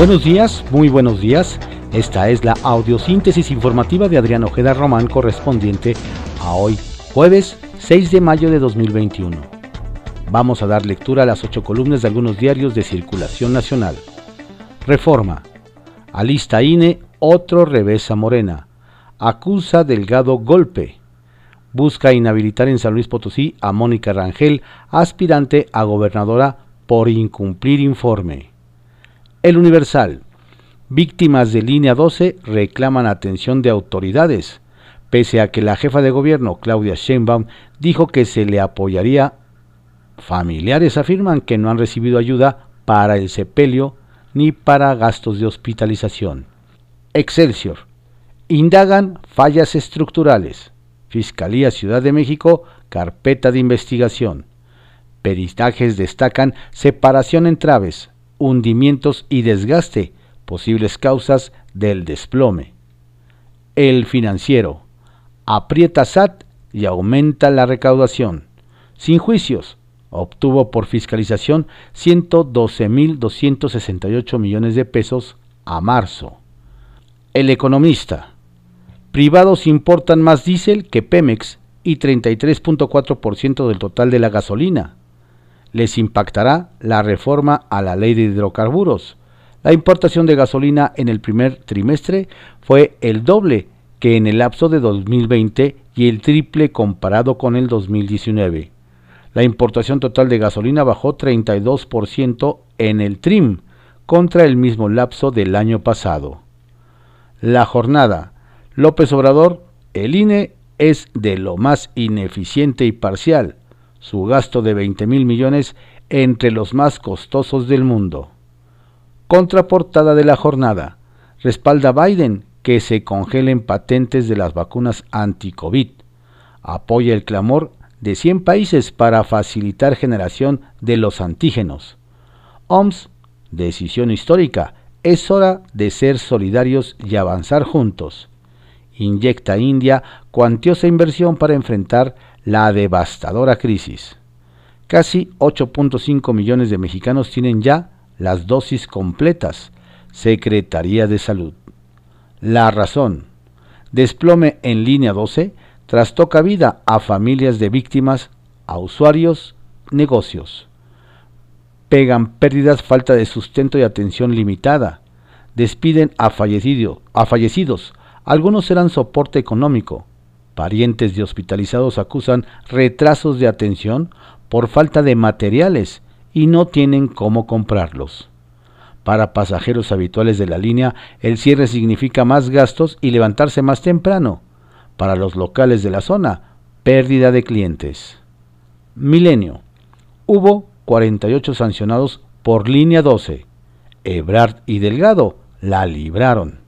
Buenos días, muy buenos días. Esta es la audiosíntesis informativa de Adrián Ojeda Román correspondiente a hoy, jueves 6 de mayo de 2021. Vamos a dar lectura a las ocho columnas de algunos diarios de circulación nacional. Reforma. Alista INE otro revés a Morena. Acusa Delgado golpe. Busca inhabilitar en San Luis Potosí a Mónica Rangel, aspirante a gobernadora por incumplir informe. El Universal. Víctimas de línea 12 reclaman atención de autoridades, pese a que la jefa de gobierno, Claudia Sheinbaum, dijo que se le apoyaría. Familiares afirman que no han recibido ayuda para el sepelio ni para gastos de hospitalización. Excelsior. Indagan fallas estructurales. Fiscalía Ciudad de México, carpeta de investigación. Peritajes destacan separación en traves, hundimientos y desgaste, posibles causas del desplome. El financiero aprieta SAT y aumenta la recaudación. Sin juicios, obtuvo por fiscalización 112.268 millones de pesos a marzo. El economista. Privados importan más diésel que Pemex y 33.4% del total de la gasolina les impactará la reforma a la ley de hidrocarburos. La importación de gasolina en el primer trimestre fue el doble que en el lapso de 2020 y el triple comparado con el 2019. La importación total de gasolina bajó 32% en el TRIM contra el mismo lapso del año pasado. La jornada. López Obrador, el INE es de lo más ineficiente y parcial su gasto de 20 mil millones entre los más costosos del mundo. Contraportada de la jornada. Respalda Biden que se congelen patentes de las vacunas anti-COVID. Apoya el clamor de 100 países para facilitar generación de los antígenos. OMS, decisión histórica, es hora de ser solidarios y avanzar juntos. Inyecta India cuantiosa inversión para enfrentar la devastadora crisis. Casi 8.5 millones de mexicanos tienen ya las dosis completas. Secretaría de Salud. La razón. Desplome en línea 12 trastoca vida a familias de víctimas, a usuarios, negocios. Pegan pérdidas, falta de sustento y atención limitada. Despiden a, fallecido, a fallecidos. Algunos serán soporte económico Parientes de hospitalizados acusan retrasos de atención por falta de materiales y no tienen cómo comprarlos. Para pasajeros habituales de la línea, el cierre significa más gastos y levantarse más temprano. Para los locales de la zona, pérdida de clientes. Milenio. Hubo 48 sancionados por línea 12. Ebrard y Delgado la libraron.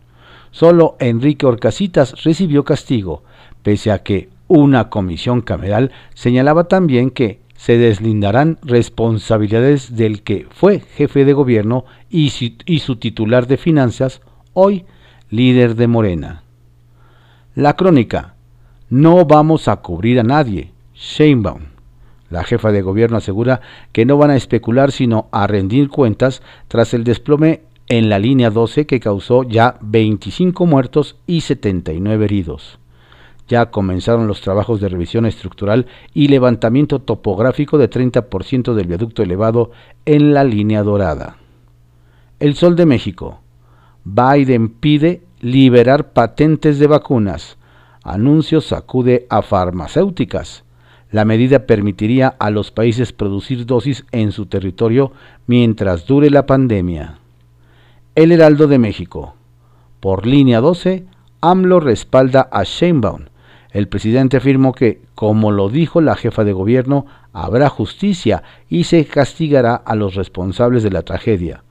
Solo Enrique Orcasitas recibió castigo pese a que una comisión cameral señalaba también que se deslindarán responsabilidades del que fue jefe de gobierno y su, titular de finanzas, hoy líder de Morena. La crónica. No vamos a cubrir a nadie. Sheinbaum. La jefa de gobierno asegura que no van a especular sino a rendir cuentas tras el desplome en la línea 12 que causó ya 25 muertos y 79 heridos ya comenzaron los trabajos de revisión estructural y levantamiento topográfico de 30% del viaducto elevado en la línea dorada. El Sol de México. Biden pide liberar patentes de vacunas. Anuncio sacude a farmacéuticas. La medida permitiría a los países producir dosis en su territorio mientras dure la pandemia. El Heraldo de México. Por línea 12, AMLO respalda a Sheinbaum el presidente afirmó que, como lo dijo la jefa de gobierno, habrá justicia y se castigará a los responsables de la tragedia.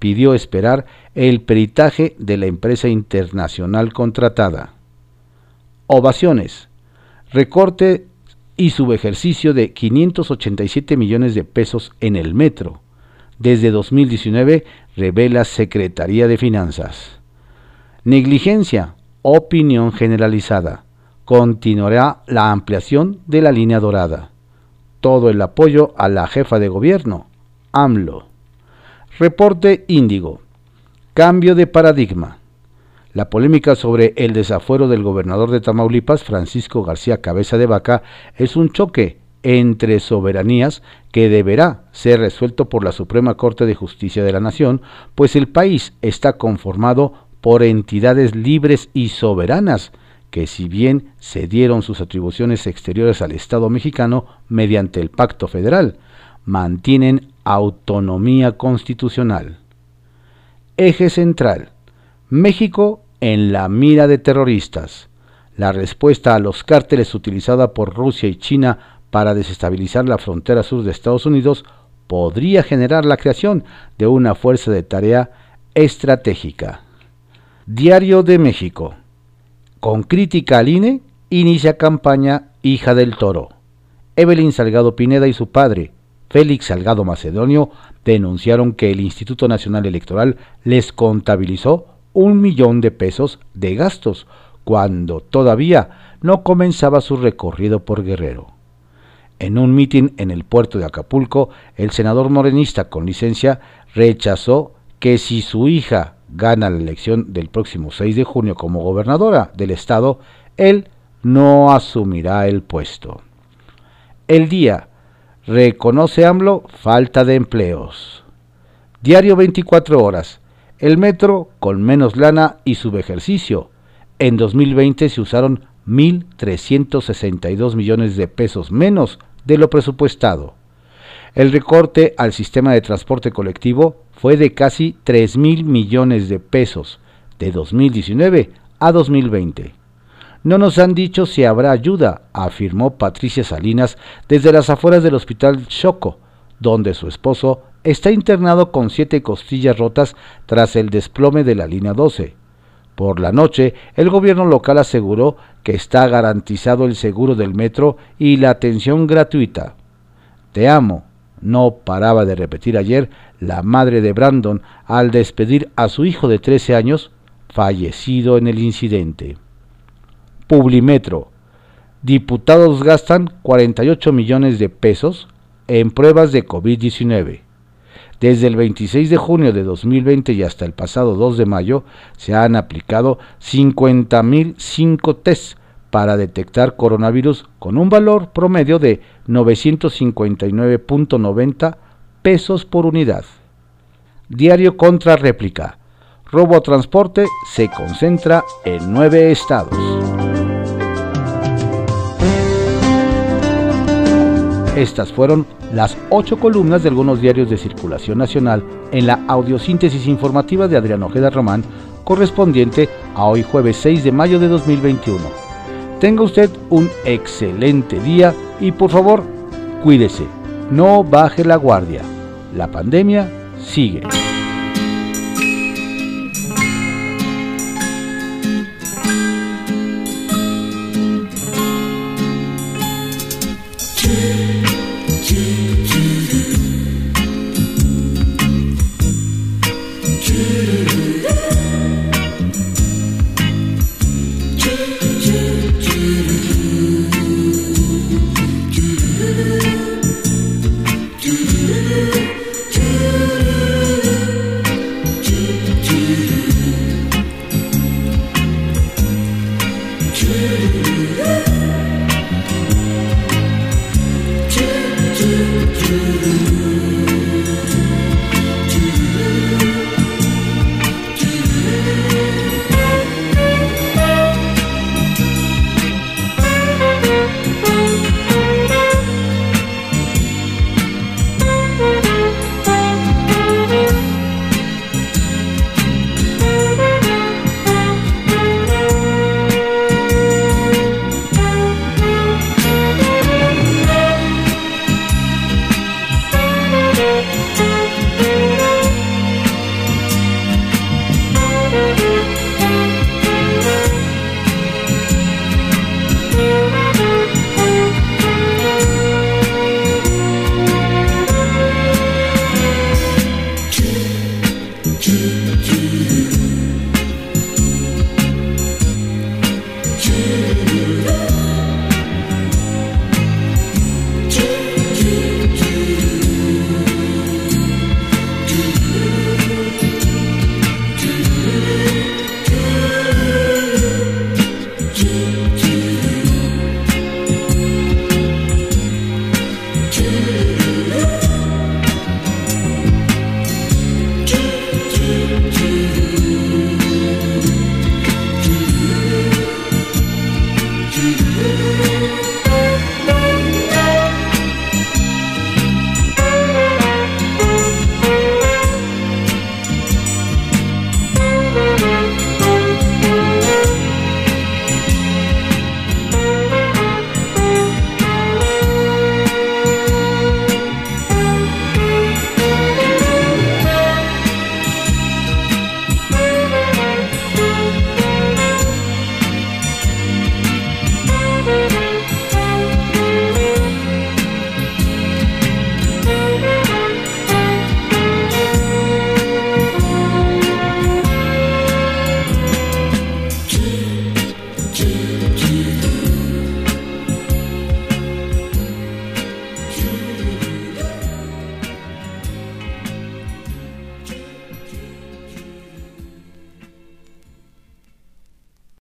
Pidió esperar el peritaje de la empresa internacional contratada. Ovaciones. Recorte y subejercicio de 587 millones de pesos en el metro. Desde 2019 revela Secretaría de Finanzas. Negligencia. Opinión generalizada continuará la ampliación de la línea dorada. Todo el apoyo a la jefa de gobierno, AMLO. Reporte Índigo. Cambio de paradigma. La polémica sobre el desafuero del gobernador de Tamaulipas, Francisco García Cabeza de Vaca, es un choque entre soberanías que deberá ser resuelto por la Suprema Corte de Justicia de la Nación, pues el país está conformado por entidades libres y soberanas, que si bien cedieron sus atribuciones exteriores al Estado mexicano mediante el Pacto Federal, mantienen autonomía constitucional. Eje central. México en la mira de terroristas. La respuesta a los cárteles utilizada por Rusia y China para desestabilizar la frontera sur de Estados Unidos podría generar la creación de una fuerza de tarea estratégica. Diario de México. Con crítica al INE, inicia campaña Hija del Toro. Evelyn Salgado Pineda y su padre, Félix Salgado Macedonio, denunciaron que el Instituto Nacional Electoral les contabilizó un millón de pesos de gastos cuando todavía no comenzaba su recorrido por Guerrero. En un mitin en el puerto de Acapulco, el senador morenista con licencia rechazó que si su hija gana la elección del próximo 6 de junio como gobernadora del estado, él no asumirá el puesto. El día reconoce AMLO falta de empleos. Diario 24 horas. El metro con menos lana y subejercicio. En 2020 se usaron 1.362 millones de pesos menos de lo presupuestado. El recorte al sistema de transporte colectivo fue de casi 3 mil millones de pesos de 2019 a 2020. No nos han dicho si habrá ayuda, afirmó Patricia Salinas desde las afueras del hospital Choco, donde su esposo está internado con siete costillas rotas tras el desplome de la línea 12. Por la noche, el gobierno local aseguró que está garantizado el seguro del metro y la atención gratuita. Te amo, no paraba de repetir ayer la madre de Brandon al despedir a su hijo de 13 años, fallecido en el incidente. Publimetro. Diputados gastan 48 millones de pesos en pruebas de COVID-19. Desde el 26 de junio de 2020 y hasta el pasado 2 de mayo se han aplicado 50.005 tests para detectar coronavirus con un valor promedio de 959.90 pesos por unidad. Diario contra réplica. Robo transporte se concentra en nueve estados. Estas fueron las ocho columnas de algunos diarios de circulación nacional en la audiosíntesis informativa de Adrián Ojeda Román, correspondiente a hoy jueves 6 de mayo de 2021. Tenga usted un excelente día y por favor, cuídese, no baje la guardia. La pandemia sigue. do do do